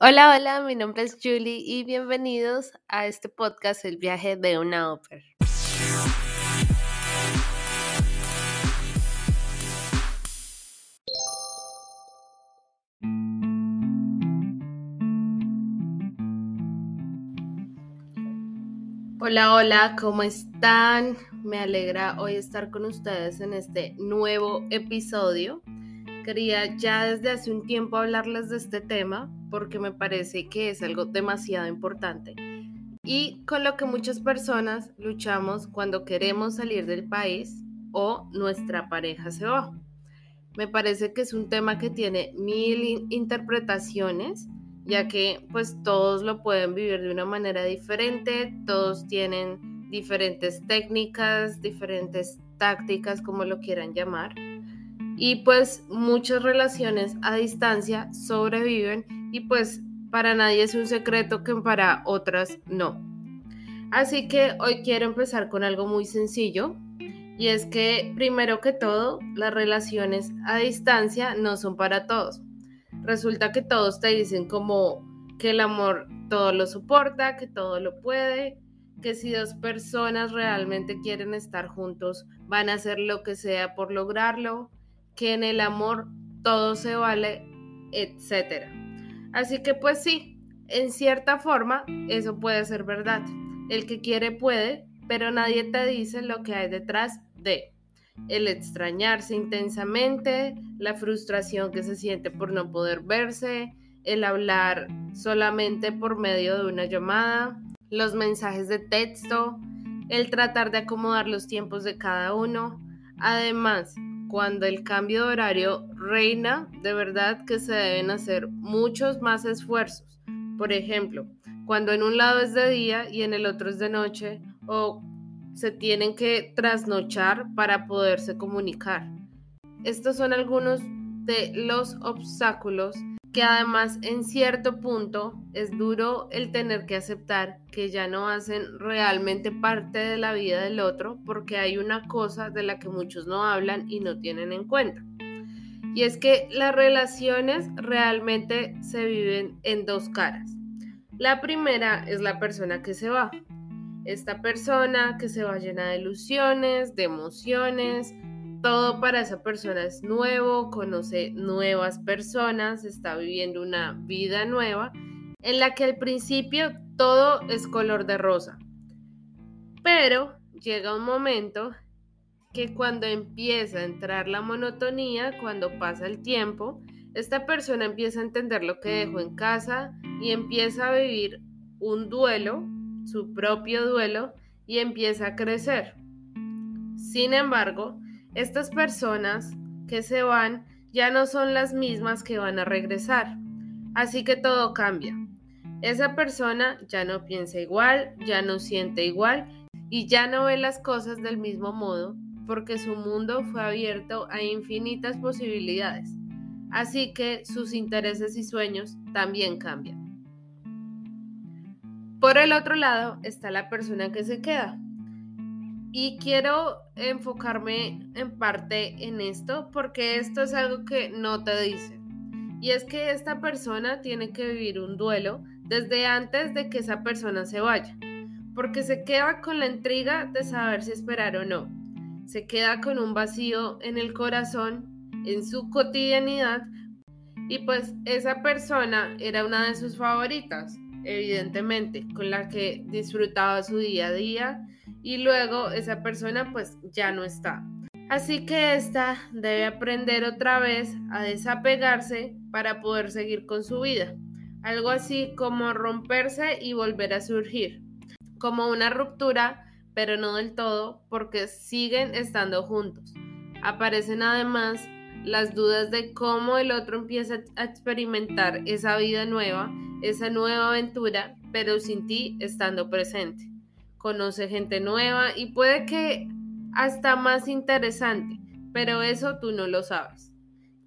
Hola, hola, mi nombre es Julie y bienvenidos a este podcast El viaje de una ópera. Hola, hola, ¿cómo están? Me alegra hoy estar con ustedes en este nuevo episodio. Quería ya desde hace un tiempo hablarles de este tema porque me parece que es algo demasiado importante y con lo que muchas personas luchamos cuando queremos salir del país o nuestra pareja se va. Me parece que es un tema que tiene mil interpretaciones, ya que pues todos lo pueden vivir de una manera diferente, todos tienen diferentes técnicas, diferentes tácticas, como lo quieran llamar. Y pues muchas relaciones a distancia sobreviven y pues para nadie es un secreto que para otras no. Así que hoy quiero empezar con algo muy sencillo y es que primero que todo las relaciones a distancia no son para todos. Resulta que todos te dicen como que el amor todo lo soporta, que todo lo puede, que si dos personas realmente quieren estar juntos van a hacer lo que sea por lograrlo, que en el amor todo se vale, etcétera. Así que pues sí, en cierta forma eso puede ser verdad. El que quiere puede, pero nadie te dice lo que hay detrás de el extrañarse intensamente, la frustración que se siente por no poder verse, el hablar solamente por medio de una llamada, los mensajes de texto, el tratar de acomodar los tiempos de cada uno. Además, cuando el cambio de horario reina, de verdad que se deben hacer muchos más esfuerzos. Por ejemplo, cuando en un lado es de día y en el otro es de noche, o se tienen que trasnochar para poderse comunicar. Estos son algunos de los obstáculos que además en cierto punto es duro el tener que aceptar que ya no hacen realmente parte de la vida del otro porque hay una cosa de la que muchos no hablan y no tienen en cuenta. Y es que las relaciones realmente se viven en dos caras. La primera es la persona que se va. Esta persona que se va llena de ilusiones, de emociones, todo para esa persona es nuevo, conoce nuevas personas, está viviendo una vida nueva en la que al principio todo es color de rosa. Pero llega un momento que cuando empieza a entrar la monotonía, cuando pasa el tiempo, esta persona empieza a entender lo que dejó en casa y empieza a vivir un duelo, su propio duelo, y empieza a crecer. Sin embargo, estas personas que se van ya no son las mismas que van a regresar. Así que todo cambia. Esa persona ya no piensa igual, ya no siente igual y ya no ve las cosas del mismo modo porque su mundo fue abierto a infinitas posibilidades. Así que sus intereses y sueños también cambian. Por el otro lado está la persona que se queda, y quiero enfocarme en parte en esto porque esto es algo que no te dicen. Y es que esta persona tiene que vivir un duelo desde antes de que esa persona se vaya. Porque se queda con la intriga de saber si esperar o no. Se queda con un vacío en el corazón, en su cotidianidad. Y pues esa persona era una de sus favoritas, evidentemente, con la que disfrutaba su día a día y luego esa persona pues ya no está. Así que esta debe aprender otra vez a desapegarse para poder seguir con su vida. Algo así como romperse y volver a surgir. Como una ruptura, pero no del todo, porque siguen estando juntos. Aparecen además las dudas de cómo el otro empieza a experimentar esa vida nueva, esa nueva aventura, pero sin ti estando presente conoce gente nueva y puede que hasta más interesante, pero eso tú no lo sabes.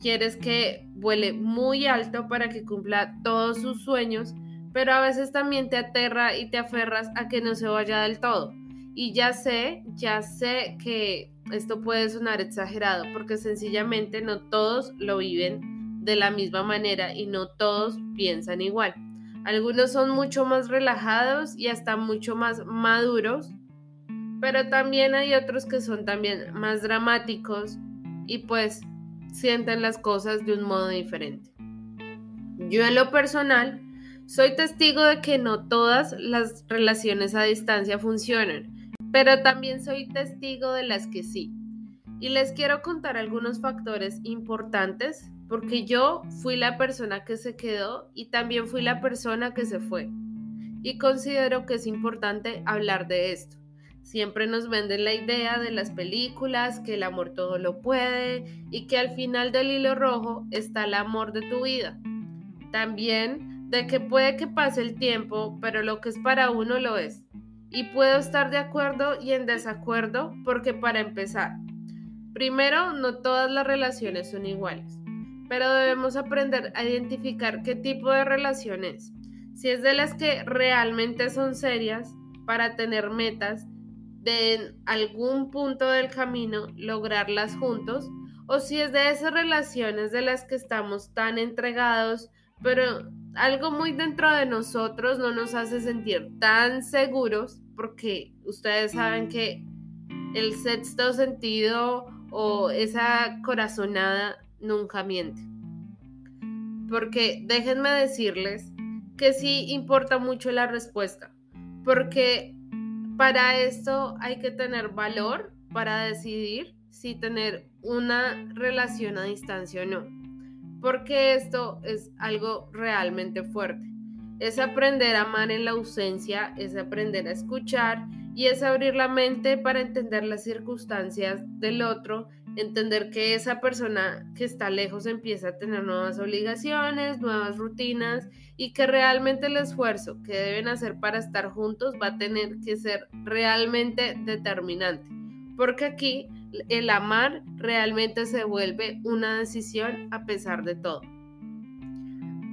Quieres que vuele muy alto para que cumpla todos sus sueños, pero a veces también te aterra y te aferras a que no se vaya del todo. Y ya sé, ya sé que esto puede sonar exagerado porque sencillamente no todos lo viven de la misma manera y no todos piensan igual. Algunos son mucho más relajados y hasta mucho más maduros, pero también hay otros que son también más dramáticos y pues sienten las cosas de un modo diferente. Yo en lo personal soy testigo de que no todas las relaciones a distancia funcionan, pero también soy testigo de las que sí. Y les quiero contar algunos factores importantes porque yo fui la persona que se quedó y también fui la persona que se fue. Y considero que es importante hablar de esto. Siempre nos venden la idea de las películas, que el amor todo lo puede y que al final del hilo rojo está el amor de tu vida. También de que puede que pase el tiempo, pero lo que es para uno lo es. Y puedo estar de acuerdo y en desacuerdo porque para empezar, primero, no todas las relaciones son iguales, pero debemos aprender a identificar qué tipo de relación es. Si es de las que realmente son serias para tener metas de algún punto del camino lograrlas juntos, o si es de esas relaciones de las que estamos tan entregados pero algo muy dentro de nosotros no nos hace sentir tan seguros porque ustedes saben que el sexto sentido o esa corazonada nunca miente. Porque déjenme decirles que sí importa mucho la respuesta, porque para esto hay que tener valor para decidir si tener una relación a distancia o no porque esto es algo realmente fuerte. Es aprender a amar en la ausencia, es aprender a escuchar y es abrir la mente para entender las circunstancias del otro, entender que esa persona que está lejos empieza a tener nuevas obligaciones, nuevas rutinas y que realmente el esfuerzo que deben hacer para estar juntos va a tener que ser realmente determinante. Porque aquí el amar realmente se vuelve una decisión a pesar de todo.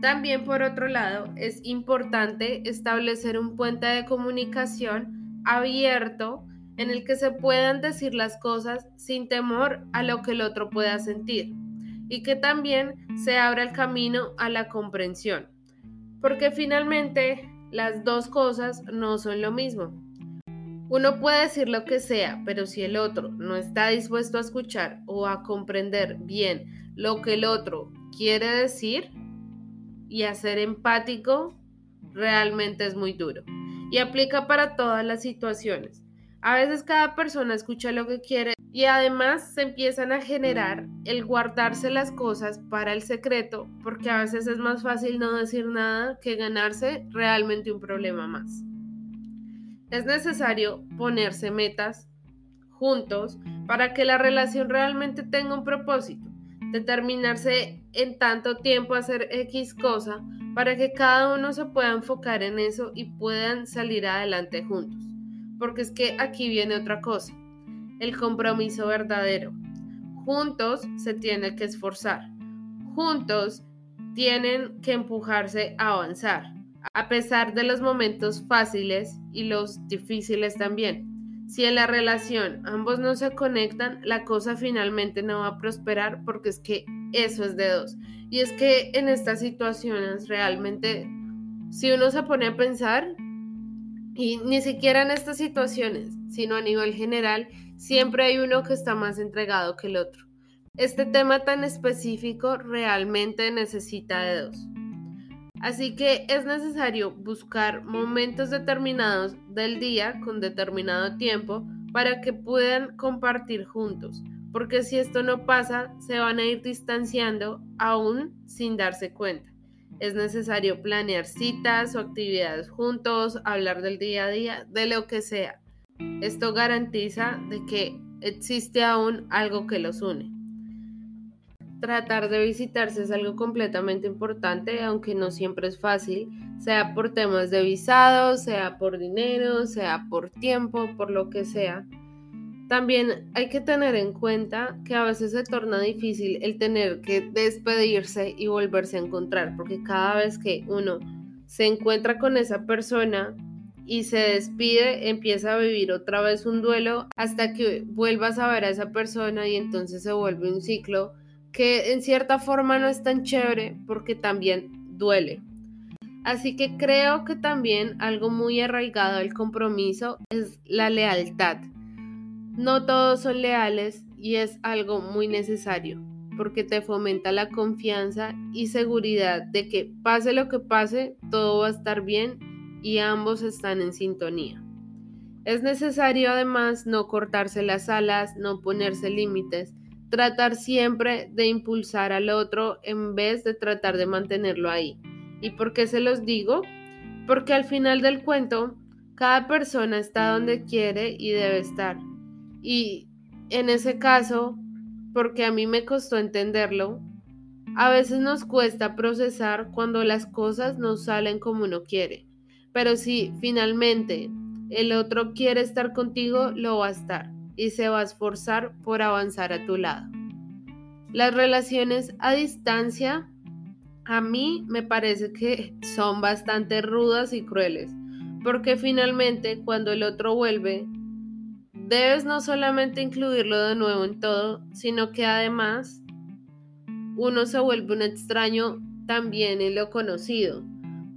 También por otro lado, es importante establecer un puente de comunicación abierto en el que se puedan decir las cosas sin temor a lo que el otro pueda sentir y que también se abra el camino a la comprensión, porque finalmente las dos cosas no son lo mismo. Uno puede decir lo que sea, pero si el otro no está dispuesto a escuchar o a comprender bien lo que el otro quiere decir y a ser empático, realmente es muy duro. Y aplica para todas las situaciones. A veces cada persona escucha lo que quiere y además se empiezan a generar el guardarse las cosas para el secreto porque a veces es más fácil no decir nada que ganarse realmente un problema más. Es necesario ponerse metas juntos para que la relación realmente tenga un propósito, determinarse en tanto tiempo hacer X cosa para que cada uno se pueda enfocar en eso y puedan salir adelante juntos. Porque es que aquí viene otra cosa, el compromiso verdadero. Juntos se tiene que esforzar, juntos tienen que empujarse a avanzar a pesar de los momentos fáciles y los difíciles también. Si en la relación ambos no se conectan, la cosa finalmente no va a prosperar porque es que eso es de dos. Y es que en estas situaciones realmente, si uno se pone a pensar, y ni siquiera en estas situaciones, sino a nivel general, siempre hay uno que está más entregado que el otro. Este tema tan específico realmente necesita de dos. Así que es necesario buscar momentos determinados del día con determinado tiempo para que puedan compartir juntos, porque si esto no pasa, se van a ir distanciando aún sin darse cuenta. Es necesario planear citas o actividades juntos, hablar del día a día, de lo que sea. Esto garantiza de que existe aún algo que los une tratar de visitarse es algo completamente importante, aunque no siempre es fácil, sea por temas de visado, sea por dinero, sea por tiempo, por lo que sea. También hay que tener en cuenta que a veces se torna difícil el tener que despedirse y volverse a encontrar, porque cada vez que uno se encuentra con esa persona y se despide, empieza a vivir otra vez un duelo hasta que vuelvas a ver a esa persona y entonces se vuelve un ciclo que en cierta forma no es tan chévere porque también duele. Así que creo que también algo muy arraigado al compromiso es la lealtad. No todos son leales y es algo muy necesario porque te fomenta la confianza y seguridad de que pase lo que pase, todo va a estar bien y ambos están en sintonía. Es necesario además no cortarse las alas, no ponerse límites, tratar siempre de impulsar al otro en vez de tratar de mantenerlo ahí. ¿Y por qué se los digo? Porque al final del cuento, cada persona está donde quiere y debe estar. Y en ese caso, porque a mí me costó entenderlo, a veces nos cuesta procesar cuando las cosas no salen como uno quiere. Pero si finalmente el otro quiere estar contigo, lo va a estar y se va a esforzar por avanzar a tu lado. Las relaciones a distancia a mí me parece que son bastante rudas y crueles, porque finalmente cuando el otro vuelve, debes no solamente incluirlo de nuevo en todo, sino que además uno se vuelve un extraño también en lo conocido,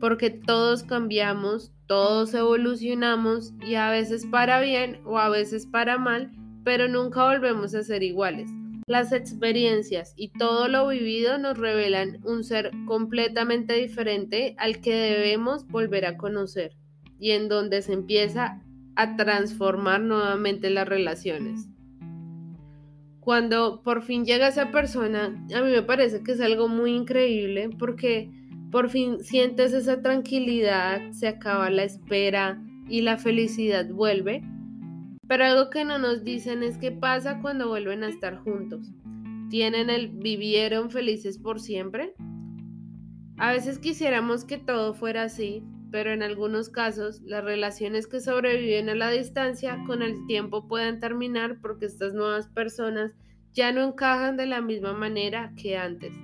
porque todos cambiamos, todos evolucionamos y a veces para bien o a veces para mal, pero nunca volvemos a ser iguales. Las experiencias y todo lo vivido nos revelan un ser completamente diferente al que debemos volver a conocer y en donde se empieza a transformar nuevamente las relaciones. Cuando por fin llega esa persona, a mí me parece que es algo muy increíble porque por fin sientes esa tranquilidad, se acaba la espera y la felicidad vuelve pero algo que no nos dicen es qué pasa cuando vuelven a estar juntos. ¿Tienen el vivieron felices por siempre? A veces quisiéramos que todo fuera así, pero en algunos casos las relaciones que sobreviven a la distancia con el tiempo pueden terminar porque estas nuevas personas ya no encajan de la misma manera que antes.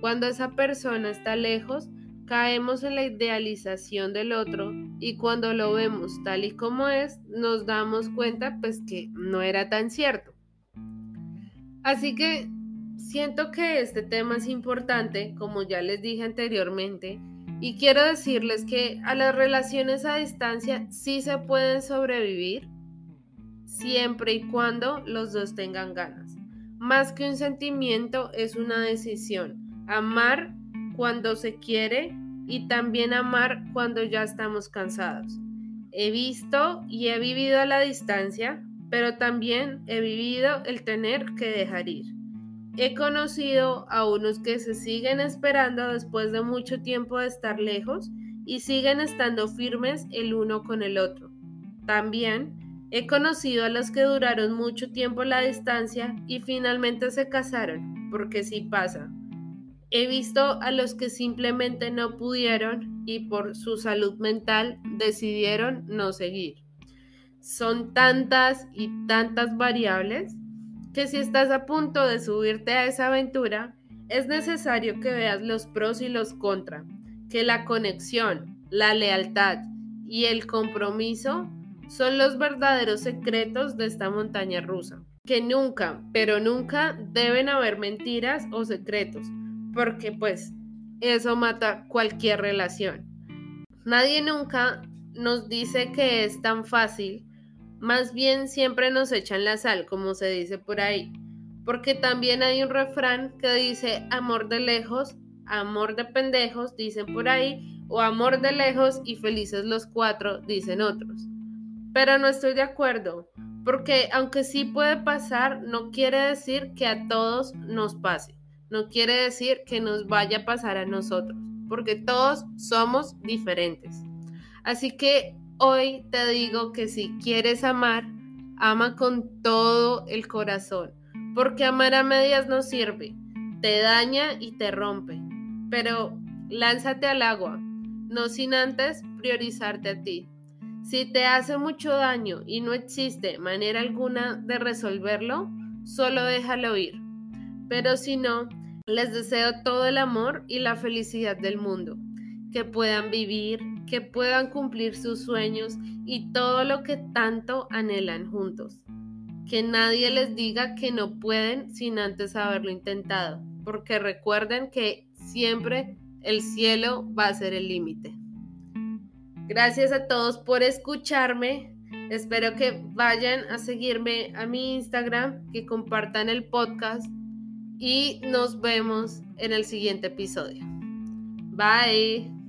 Cuando esa persona está lejos, caemos en la idealización del otro y cuando lo vemos tal y como es, nos damos cuenta pues que no era tan cierto. Así que siento que este tema es importante, como ya les dije anteriormente, y quiero decirles que a las relaciones a distancia sí se pueden sobrevivir siempre y cuando los dos tengan ganas. Más que un sentimiento es una decisión. Amar cuando se quiere y también amar cuando ya estamos cansados. He visto y he vivido a la distancia, pero también he vivido el tener que dejar ir. He conocido a unos que se siguen esperando después de mucho tiempo de estar lejos y siguen estando firmes el uno con el otro. También he conocido a los que duraron mucho tiempo la distancia y finalmente se casaron, porque sí pasa. He visto a los que simplemente no pudieron y por su salud mental decidieron no seguir. Son tantas y tantas variables que si estás a punto de subirte a esa aventura, es necesario que veas los pros y los contras, que la conexión, la lealtad y el compromiso son los verdaderos secretos de esta montaña rusa, que nunca, pero nunca deben haber mentiras o secretos, porque pues eso mata cualquier relación. Nadie nunca nos dice que es tan fácil, más bien siempre nos echan la sal, como se dice por ahí, porque también hay un refrán que dice amor de lejos, amor de pendejos, dicen por ahí, o amor de lejos y felices los cuatro, dicen otros. Pero no estoy de acuerdo, porque aunque sí puede pasar, no quiere decir que a todos nos pase no quiere decir que nos vaya a pasar a nosotros, porque todos somos diferentes. Así que hoy te digo que si quieres amar, ama con todo el corazón, porque amar a medias no sirve, te daña y te rompe. Pero lánzate al agua, no sin antes priorizarte a ti. Si te hace mucho daño y no existe manera alguna de resolverlo, solo déjalo ir. Pero si no, les deseo todo el amor y la felicidad del mundo, que puedan vivir, que puedan cumplir sus sueños y todo lo que tanto anhelan juntos. Que nadie les diga que no pueden sin antes haberlo intentado. porque recuerden que siempre el cielo va a ser el límite. Gracias a todos por escucharme. Espero que vayan a seguirme a mi Instagram, que compartan el podcast y nos vemos en el siguiente episodio. Bye.